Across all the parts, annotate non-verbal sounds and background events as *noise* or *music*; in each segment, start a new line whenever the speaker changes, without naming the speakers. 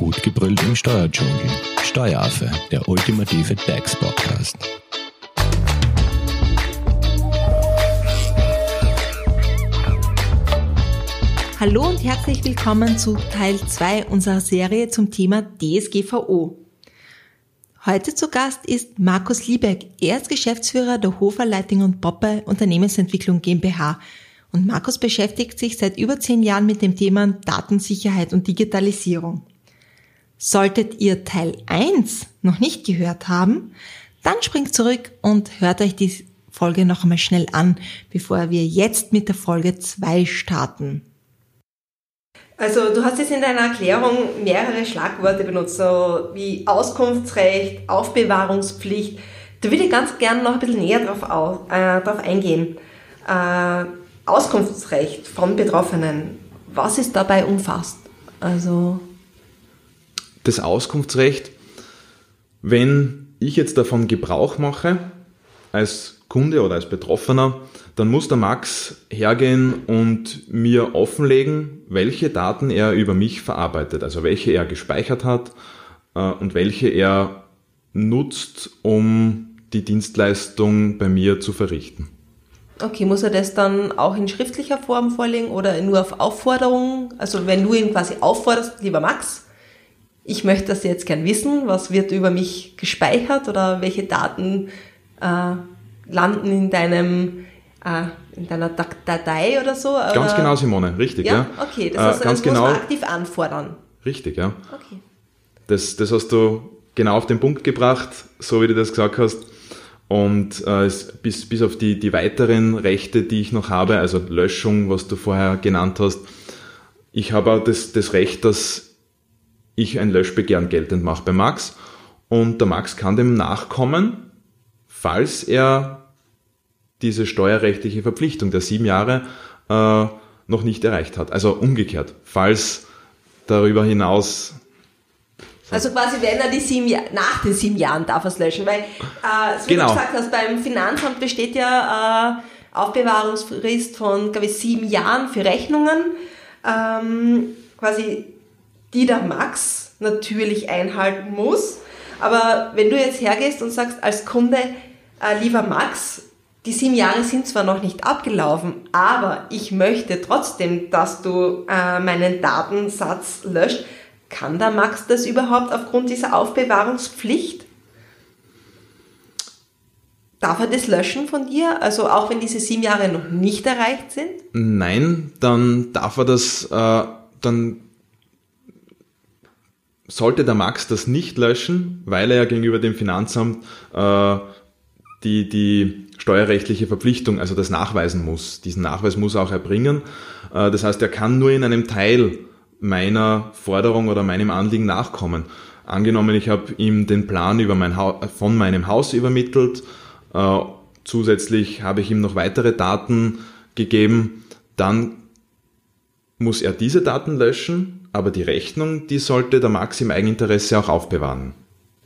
Gut gebrüllt im Steuerdschungel. Steueraffe, der ultimative DAX-Podcast.
Hallo und herzlich willkommen zu Teil 2 unserer Serie zum Thema DSGVO. Heute zu Gast ist Markus Liebeck. Er ist Geschäftsführer der Hofer Lighting und Poppe Unternehmensentwicklung GmbH. Und Markus beschäftigt sich seit über zehn Jahren mit dem Thema Datensicherheit und Digitalisierung. Solltet ihr Teil 1 noch nicht gehört haben, dann springt zurück und hört euch die Folge noch einmal schnell an, bevor wir jetzt mit der Folge 2 starten. Also du hast jetzt in deiner Erklärung mehrere Schlagworte benutzt, so wie Auskunftsrecht, Aufbewahrungspflicht. Da würde ich ganz gerne noch ein bisschen näher drauf, auf, äh, drauf eingehen. Äh, Auskunftsrecht von Betroffenen, was ist dabei umfasst? Also
das Auskunftsrecht, wenn ich jetzt davon Gebrauch mache, als Kunde oder als Betroffener, dann muss der Max hergehen und mir offenlegen, welche Daten er über mich verarbeitet, also welche er gespeichert hat äh, und welche er nutzt, um die Dienstleistung bei mir zu verrichten.
Okay, muss er das dann auch in schriftlicher Form vorlegen oder nur auf Aufforderung? Also wenn du ihn quasi aufforderst, lieber Max, ich möchte das jetzt gern wissen, was wird über mich gespeichert oder welche Daten äh, landen in deinem äh, in deiner Datei oder so? Oder?
Ganz genau, Simone, richtig, ja.
ja? Okay, das heißt, äh, ganz das genau, muss man aktiv anfordern.
Richtig, ja. Okay. Das, das hast du genau auf den Punkt gebracht, so wie du das gesagt hast. Und äh, bis, bis auf die, die weiteren Rechte, die ich noch habe, also Löschung, was du vorher genannt hast, ich habe auch das, das Recht, dass ich ein Löschbegehren geltend mache bei Max. Und der Max kann dem nachkommen, falls er diese steuerrechtliche Verpflichtung der sieben Jahre äh, noch nicht erreicht hat. Also umgekehrt, falls darüber hinaus
also quasi, wenn er die sieben Jahre, nach den sieben Jahren darf er es löschen, weil, äh, so genau. wie du gesagt hast, beim Finanzamt besteht ja äh, Aufbewahrungsfrist von, glaube ich, sieben Jahren für Rechnungen, ähm, quasi, die der Max natürlich einhalten muss. Aber wenn du jetzt hergehst und sagst als Kunde, äh, lieber Max, die sieben Jahre sind zwar noch nicht abgelaufen, aber ich möchte trotzdem, dass du äh, meinen Datensatz löscht. Kann der Max das überhaupt aufgrund dieser Aufbewahrungspflicht? Darf er das löschen von dir? Also auch wenn diese sieben Jahre noch nicht erreicht sind?
Nein, dann darf er das, äh, dann sollte der Max das nicht löschen, weil er ja gegenüber dem Finanzamt äh, die, die steuerrechtliche Verpflichtung, also das nachweisen muss. Diesen Nachweis muss er auch erbringen. Äh, das heißt, er kann nur in einem Teil meiner Forderung oder meinem Anliegen nachkommen. Angenommen, ich habe ihm den Plan über mein von meinem Haus übermittelt, äh, zusätzlich habe ich ihm noch weitere Daten gegeben, dann muss er diese Daten löschen, aber die Rechnung, die sollte der Max im Eigeninteresse auch aufbewahren.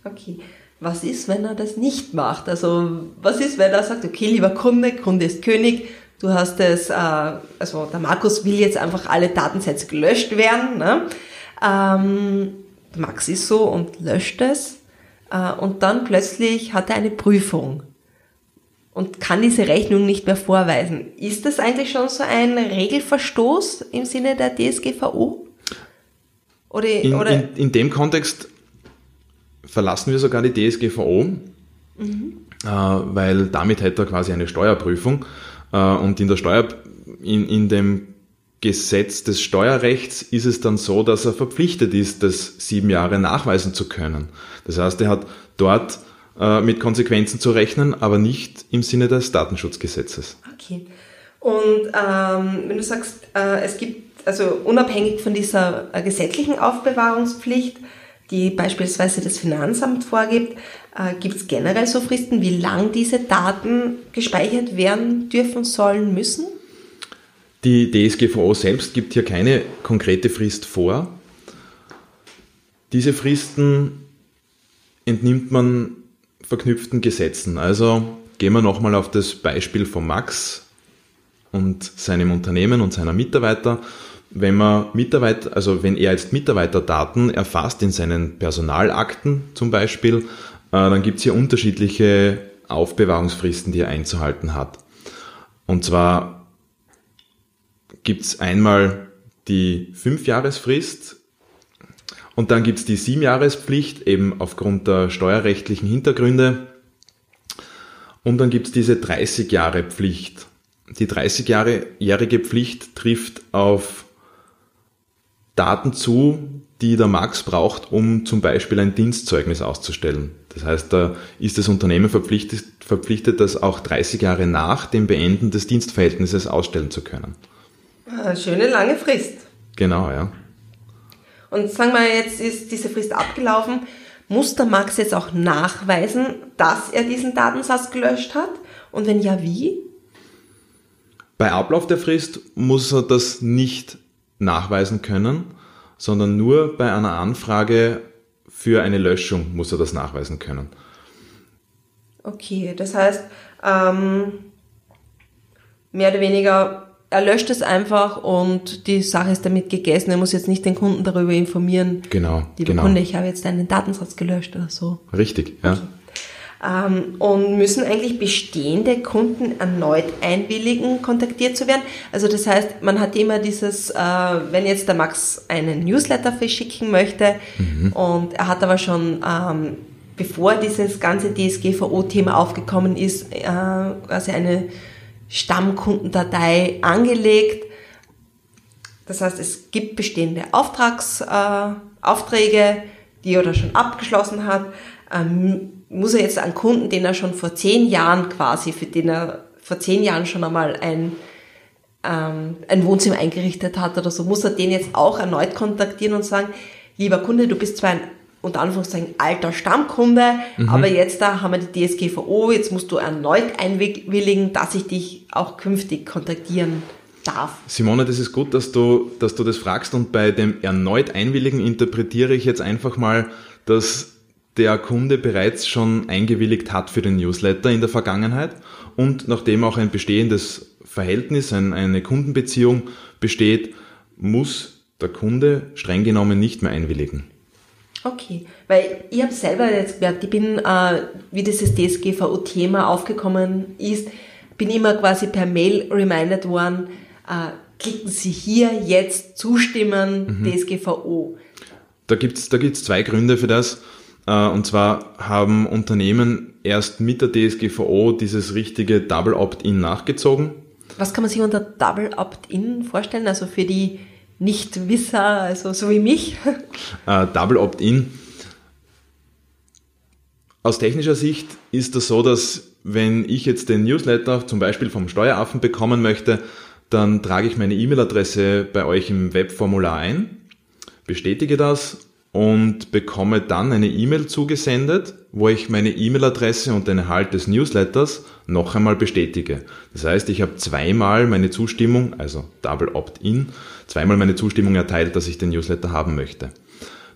Okay was ist, wenn er das nicht macht? Also was ist, wenn er sagt, okay, lieber Kunde, Kunde ist König, du hast es, äh, also der Markus will jetzt einfach alle Datensätze gelöscht werden. Ne? Ähm, Max ist so und löscht es äh, und dann plötzlich hat er eine Prüfung und kann diese Rechnung nicht mehr vorweisen. Ist das eigentlich schon so ein Regelverstoß im Sinne der DSGVO?
Oder, in, oder? In, in dem Kontext verlassen wir sogar die DSGVO, mhm. äh, weil damit hätte er quasi eine Steuerprüfung. Äh, und in der Steuer, in, in dem Gesetz des Steuerrechts ist es dann so, dass er verpflichtet ist, das sieben Jahre nachweisen zu können. Das heißt, er hat dort äh, mit Konsequenzen zu rechnen, aber nicht im Sinne des Datenschutzgesetzes.
Okay. Und ähm, wenn du sagst, äh, es gibt also unabhängig von dieser äh, gesetzlichen Aufbewahrungspflicht die beispielsweise das Finanzamt vorgibt, äh, gibt es generell so Fristen, wie lang diese Daten gespeichert werden dürfen, sollen, müssen?
Die DSGVO selbst gibt hier keine konkrete Frist vor. Diese Fristen entnimmt man verknüpften Gesetzen. Also gehen wir nochmal auf das Beispiel von Max und seinem Unternehmen und seiner Mitarbeiter. wenn man Mitarbeiter, also wenn er jetzt Mitarbeiterdaten erfasst in seinen Personalakten zum Beispiel, äh, dann gibt es hier unterschiedliche Aufbewahrungsfristen, die er einzuhalten hat. Und zwar gibt es einmal die Fünfjahresfrist und dann gibt es die Siebenjahrespflicht, eben aufgrund der steuerrechtlichen Hintergründe. Und dann gibt es diese 30 Jahre Pflicht. Die 30-jährige Pflicht trifft auf Daten zu, die der Max braucht, um zum Beispiel ein Dienstzeugnis auszustellen. Das heißt, da ist das Unternehmen verpflichtet, verpflichtet, das auch 30 Jahre nach dem Beenden des Dienstverhältnisses ausstellen zu können.
Eine schöne lange Frist.
Genau, ja.
Und sagen wir jetzt ist diese Frist abgelaufen, muss der Max jetzt auch nachweisen, dass er diesen Datensatz gelöscht hat? Und wenn ja, wie?
Bei Ablauf der Frist muss er das nicht nachweisen können, sondern nur bei einer Anfrage für eine Löschung muss er das nachweisen können.
Okay, das heißt, ähm, mehr oder weniger, er löscht es einfach und die Sache ist damit gegessen. Er muss jetzt nicht den Kunden darüber informieren.
Genau.
Lieber
genau.
Kunde, ich habe jetzt deinen Datensatz gelöscht oder so.
Richtig, ja.
Okay. Ähm, und müssen eigentlich bestehende Kunden erneut einwilligen, kontaktiert zu werden? Also das heißt, man hat immer dieses, äh, wenn jetzt der Max einen Newsletter verschicken möchte mhm. und er hat aber schon, ähm, bevor dieses ganze DSGVO-Thema aufgekommen ist, äh, quasi eine Stammkundendatei angelegt. Das heißt, es gibt bestehende Auftrags, äh, Aufträge, die er da schon abgeschlossen hat. Ähm, muss er jetzt einen Kunden, den er schon vor zehn Jahren quasi, für den er vor zehn Jahren schon einmal ein, ähm, ein Wohnzimmer eingerichtet hat oder so, muss er den jetzt auch erneut kontaktieren und sagen, lieber Kunde, du bist zwar ein unter Anführungszeichen alter Stammkunde, mhm. aber jetzt da haben wir die DSGVO, jetzt musst du erneut einwilligen, dass ich dich auch künftig kontaktieren darf.
Simone, das ist gut, dass du, dass du das fragst und bei dem erneut Einwilligen interpretiere ich jetzt einfach mal, dass der Kunde bereits schon eingewilligt hat für den Newsletter in der Vergangenheit und nachdem auch ein bestehendes Verhältnis, eine Kundenbeziehung besteht, muss der Kunde streng genommen nicht mehr einwilligen.
Okay, weil ich habe selber jetzt gemerkt, ich bin, äh, wie dieses DSGVO-Thema aufgekommen ist, bin immer quasi per Mail reminded worden, äh, klicken Sie hier jetzt zustimmen, mhm. DSGVO.
Da gibt's da gibt's zwei Gründe für das. Äh, und zwar haben Unternehmen erst mit der DSGVO dieses richtige Double Opt-in nachgezogen.
Was kann man sich unter Double Opt-in vorstellen? Also für die Nichtwisser, also so wie mich?
Uh, Double Opt-in. Aus technischer Sicht ist das so, dass wenn ich jetzt den Newsletter zum Beispiel vom Steueraffen bekommen möchte, dann trage ich meine E-Mail-Adresse bei euch im Webformular ein, bestätige das und bekomme dann eine E-Mail zugesendet, wo ich meine E-Mail-Adresse und den Erhalt des Newsletters noch einmal bestätige. Das heißt, ich habe zweimal meine Zustimmung, also Double Opt-in, zweimal meine Zustimmung erteilt, dass ich den Newsletter haben möchte.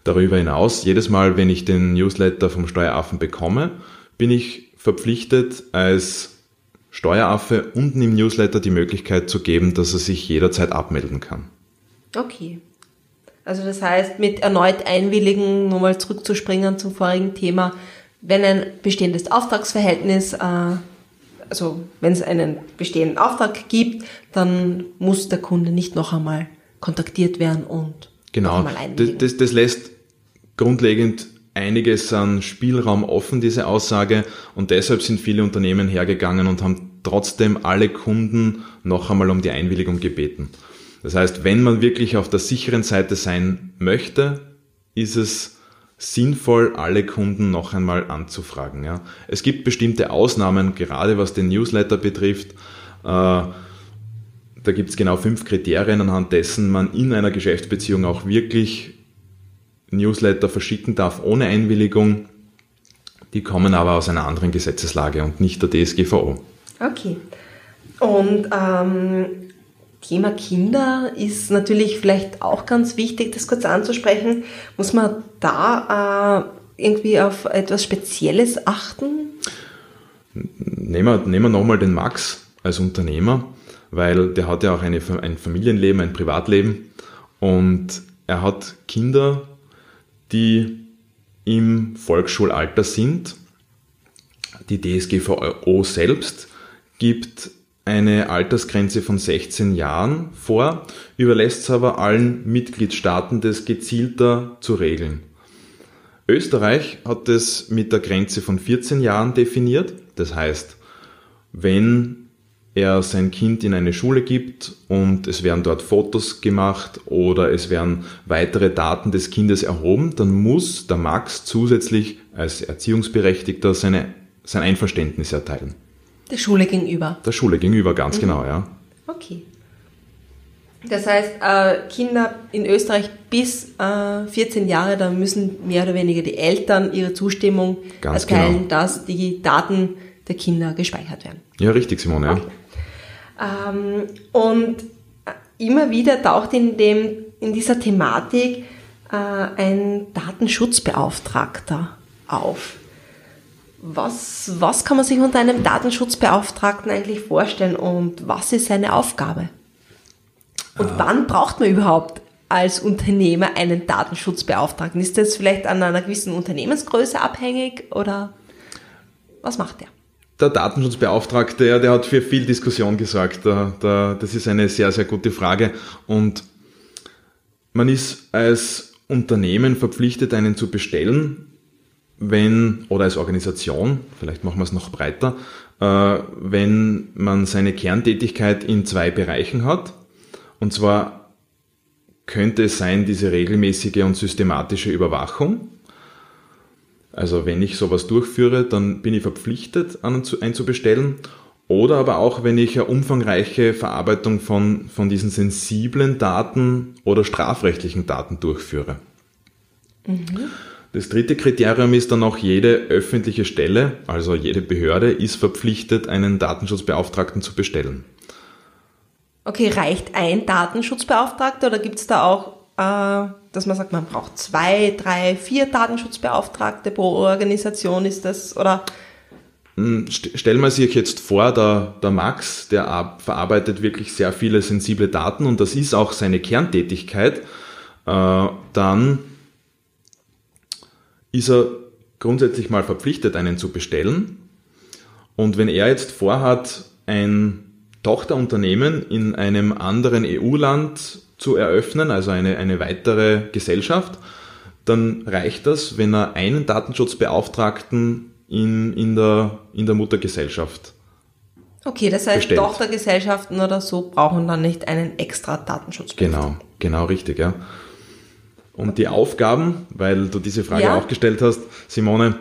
Darüber hinaus, jedes Mal, wenn ich den Newsletter vom Steueraffen bekomme, bin ich verpflichtet, als Steueraffe unten im Newsletter die Möglichkeit zu geben, dass er sich jederzeit abmelden kann.
Okay. Also das heißt, mit erneut einwilligen, nochmal zurückzuspringen zum vorigen Thema, wenn ein bestehendes Auftragsverhältnis, äh, also wenn es einen bestehenden Auftrag gibt, dann muss der Kunde nicht noch einmal kontaktiert werden und
genau.
noch einmal einwilligen.
Das, das, das lässt grundlegend einiges an Spielraum offen, diese Aussage, und deshalb sind viele Unternehmen hergegangen und haben trotzdem alle Kunden noch einmal um die Einwilligung gebeten. Das heißt, wenn man wirklich auf der sicheren Seite sein möchte, ist es sinnvoll, alle Kunden noch einmal anzufragen. Ja. Es gibt bestimmte Ausnahmen, gerade was den Newsletter betrifft. Äh, da gibt es genau fünf Kriterien, anhand dessen man in einer Geschäftsbeziehung auch wirklich Newsletter verschicken darf ohne Einwilligung. Die kommen aber aus einer anderen Gesetzeslage und nicht der DSGVO.
Okay. Und ähm, Thema Kinder ist natürlich vielleicht auch ganz wichtig, das kurz anzusprechen. Muss man da äh, irgendwie auf etwas Spezielles achten?
Nehmen wir, nehmen wir nochmal den Max als Unternehmer, weil der hat ja auch eine, ein Familienleben, ein Privatleben Und er hat Kinder, die im Volksschulalter sind. Die DSGVO selbst gibt eine Altersgrenze von 16 Jahren vor, überlässt es aber allen Mitgliedstaaten, das gezielter zu regeln. Österreich hat es mit der Grenze von 14 Jahren definiert. Das heißt, wenn er sein Kind in eine Schule gibt und es werden dort Fotos gemacht oder es werden weitere Daten des Kindes erhoben, dann muss der Max zusätzlich als Erziehungsberechtigter seine, sein Einverständnis erteilen.
Der Schule gegenüber.
Der Schule gegenüber, ganz mhm. genau, ja.
Okay. Das heißt, äh, Kinder in Österreich bis 14 äh, Jahre, da müssen mehr oder weniger die Eltern ihre Zustimmung Ganz erteilen, genau. dass die Daten der Kinder gespeichert werden.
Ja, richtig, Simone. Okay.
Ähm, und immer wieder taucht in, dem, in dieser Thematik äh, ein Datenschutzbeauftragter auf. Was, was kann man sich unter einem Datenschutzbeauftragten eigentlich vorstellen und was ist seine Aufgabe? Und ah. wann braucht man überhaupt als Unternehmer einen Datenschutzbeauftragten? Ist das vielleicht an einer gewissen Unternehmensgröße abhängig oder was macht der?
Der Datenschutzbeauftragte, ja, der hat für viel Diskussion gesorgt. Da, da, das ist eine sehr, sehr gute Frage. Und man ist als Unternehmen verpflichtet, einen zu bestellen, wenn, oder als Organisation, vielleicht machen wir es noch breiter, äh, wenn man seine Kerntätigkeit in zwei Bereichen hat. Und zwar könnte es sein, diese regelmäßige und systematische Überwachung. Also wenn ich sowas durchführe, dann bin ich verpflichtet, einzubestellen. Oder aber auch, wenn ich eine umfangreiche Verarbeitung von, von diesen sensiblen Daten oder strafrechtlichen Daten durchführe. Mhm. Das dritte Kriterium ist dann auch jede öffentliche Stelle, also jede Behörde, ist verpflichtet, einen Datenschutzbeauftragten zu bestellen.
Okay, reicht ein Datenschutzbeauftragter oder gibt es da auch, äh, dass man sagt, man braucht zwei, drei, vier Datenschutzbeauftragte pro Organisation? Ist das oder?
Hm, stellen wir sich jetzt vor, der, der Max, der verarbeitet wirklich sehr viele sensible Daten und das ist auch seine Kerntätigkeit, äh, dann ist er grundsätzlich mal verpflichtet, einen zu bestellen. Und wenn er jetzt vorhat, ein Tochterunternehmen in einem anderen EU-Land zu eröffnen, also eine, eine weitere Gesellschaft, dann reicht das, wenn er einen Datenschutzbeauftragten in, in, der, in der Muttergesellschaft
Okay, das heißt, bestellt. Tochtergesellschaften oder so brauchen dann nicht einen extra Datenschutzbeauftragten.
Genau, genau richtig, ja. Und die Aufgaben, weil du diese Frage ja. auch gestellt hast, Simone,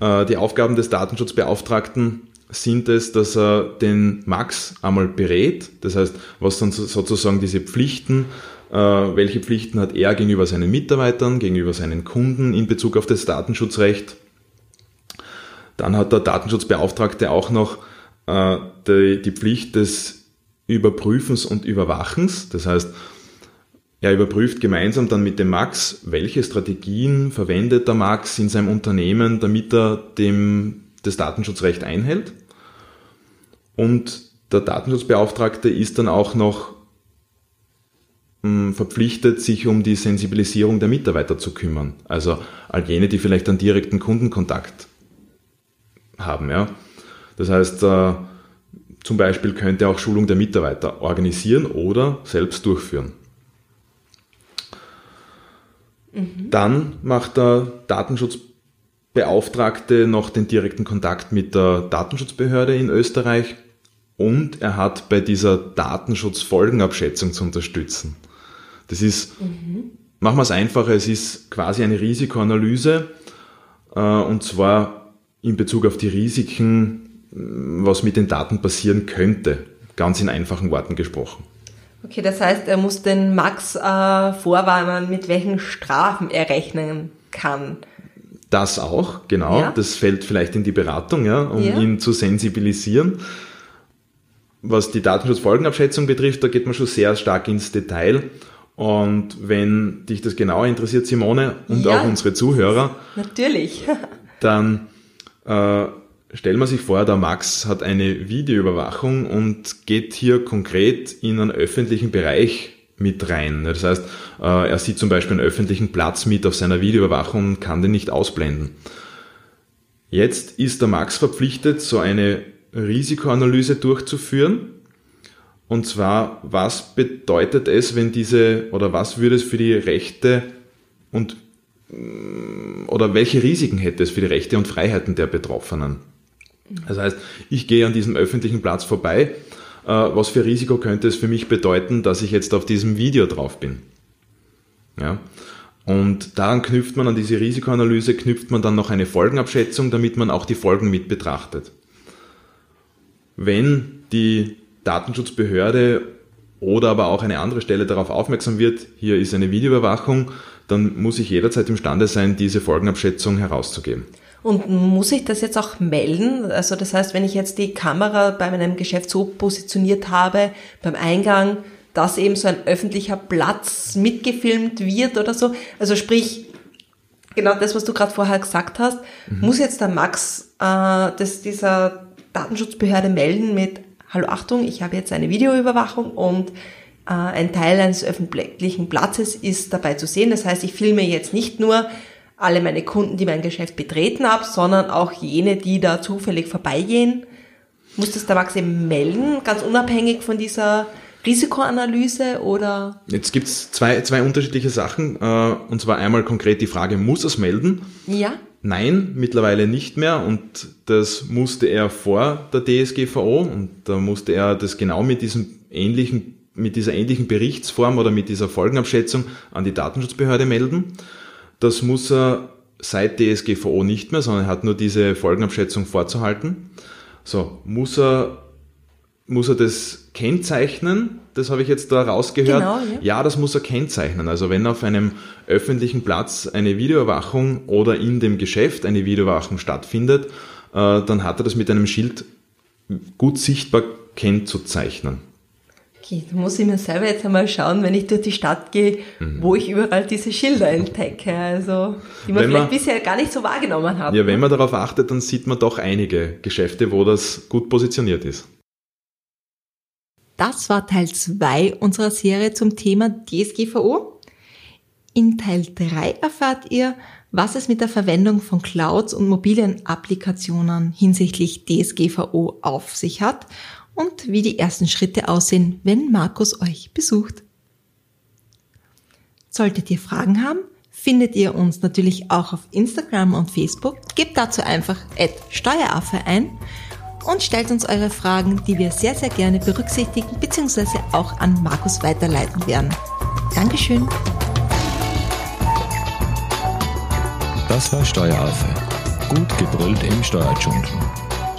äh, die Aufgaben des Datenschutzbeauftragten sind es, dass er den Max einmal berät, das heißt, was dann sozusagen diese Pflichten, äh, welche Pflichten hat er gegenüber seinen Mitarbeitern, gegenüber seinen Kunden in Bezug auf das Datenschutzrecht. Dann hat der Datenschutzbeauftragte auch noch äh, die, die Pflicht des Überprüfens und Überwachens, das heißt, er überprüft gemeinsam dann mit dem Max, welche Strategien verwendet der Max in seinem Unternehmen, damit er dem, das Datenschutzrecht einhält. Und der Datenschutzbeauftragte ist dann auch noch hm, verpflichtet, sich um die Sensibilisierung der Mitarbeiter zu kümmern. Also all jene, die vielleicht einen direkten Kundenkontakt haben. Ja. Das heißt, äh, zum Beispiel könnte er auch Schulung der Mitarbeiter organisieren oder selbst durchführen. Dann macht der Datenschutzbeauftragte noch den direkten Kontakt mit der Datenschutzbehörde in Österreich und er hat bei dieser Datenschutzfolgenabschätzung zu unterstützen. Das ist, mhm. machen wir es einfacher, es ist quasi eine Risikoanalyse äh, und zwar in Bezug auf die Risiken, was mit den Daten passieren könnte, ganz in einfachen Worten gesprochen.
Okay, das heißt, er muss den Max äh, vorwarnen, mit welchen Strafen er rechnen kann.
Das auch, genau. Ja. Das fällt vielleicht in die Beratung, ja, um ja. ihn zu sensibilisieren. Was die Datenschutzfolgenabschätzung betrifft, da geht man schon sehr stark ins Detail. Und wenn dich das genauer interessiert, Simone, und ja. auch unsere Zuhörer,
natürlich, *laughs*
dann äh, Stellen wir sich vor, der Max hat eine Videoüberwachung und geht hier konkret in einen öffentlichen Bereich mit rein. Das heißt, äh, er sieht zum Beispiel einen öffentlichen Platz mit auf seiner Videoüberwachung und kann den nicht ausblenden. Jetzt ist der Max verpflichtet, so eine Risikoanalyse durchzuführen. Und zwar, was bedeutet es, wenn diese, oder was würde es für die Rechte und, oder welche Risiken hätte es für die Rechte und Freiheiten der Betroffenen? Das heißt, ich gehe an diesem öffentlichen Platz vorbei äh, was für Risiko könnte es für mich bedeuten, dass ich jetzt auf diesem Video drauf bin. Ja. Und daran knüpft man an diese Risikoanalyse, knüpft man dann noch eine Folgenabschätzung, damit man auch die Folgen mit betrachtet. Wenn die Datenschutzbehörde oder aber auch eine andere Stelle darauf aufmerksam wird, hier ist eine Videoüberwachung, dann muss ich jederzeit imstande sein, diese Folgenabschätzung herauszugeben.
Und muss ich das jetzt auch melden? Also das heißt, wenn ich jetzt die Kamera bei meinem Geschäft so positioniert habe, beim Eingang, dass eben so ein öffentlicher Platz mitgefilmt wird oder so, also sprich, genau das, was du gerade vorher gesagt hast, mhm. muss jetzt der Max äh, das dieser Datenschutzbehörde melden mit, hallo Achtung, ich habe jetzt eine Videoüberwachung und äh, ein Teil eines öffentlichen Platzes ist dabei zu sehen. Das heißt, ich filme jetzt nicht nur alle meine Kunden, die mein Geschäft betreten haben, sondern auch jene, die da zufällig vorbeigehen. Muss das der Max eben melden, ganz unabhängig von dieser Risikoanalyse oder?
Jetzt gibt's zwei, zwei unterschiedliche Sachen. Äh, und zwar einmal konkret die Frage, muss er es melden?
Ja.
Nein, mittlerweile nicht mehr und das musste er vor der DSGVO und da musste er das genau mit diesem ähnlichen, mit dieser ähnlichen Berichtsform oder mit dieser Folgenabschätzung an die Datenschutzbehörde melden. Das muss er seit DSGVO nicht mehr, sondern er hat nur diese Folgenabschätzung vorzuhalten. So, muss er, muss er das kennzeichnen? Das habe ich jetzt da rausgehört. Genau, ja. ja, das muss er kennzeichnen. Also wenn auf einem öffentlichen Platz eine Videoüberwachung oder in dem Geschäft eine Videoüberwachung stattfindet, äh, dann hat er das mit einem Schild gut sichtbar kennzuzeichnen.
Okay, da muss ich mir selber jetzt einmal schauen, wenn ich durch die Stadt gehe, mhm. wo ich überall diese Schilder entdecke, also die man wenn vielleicht man, bisher gar nicht so wahrgenommen hat.
Ja, wenn man darauf achtet, dann sieht man doch einige Geschäfte, wo das gut positioniert ist.
Das war Teil 2 unserer Serie zum Thema DSGVO. In Teil 3 erfahrt ihr, was es mit der Verwendung von Clouds und mobilen Applikationen hinsichtlich DSGVO auf sich hat und wie die ersten Schritte aussehen, wenn Markus euch besucht. Solltet ihr Fragen haben, findet ihr uns natürlich auch auf Instagram und Facebook. Gebt dazu einfach Steueraffe ein und stellt uns eure Fragen, die wir sehr, sehr gerne berücksichtigen bzw. auch an Markus weiterleiten werden. Dankeschön.
Das war Steueraffe. Gut gebrüllt im Steuerdschungel.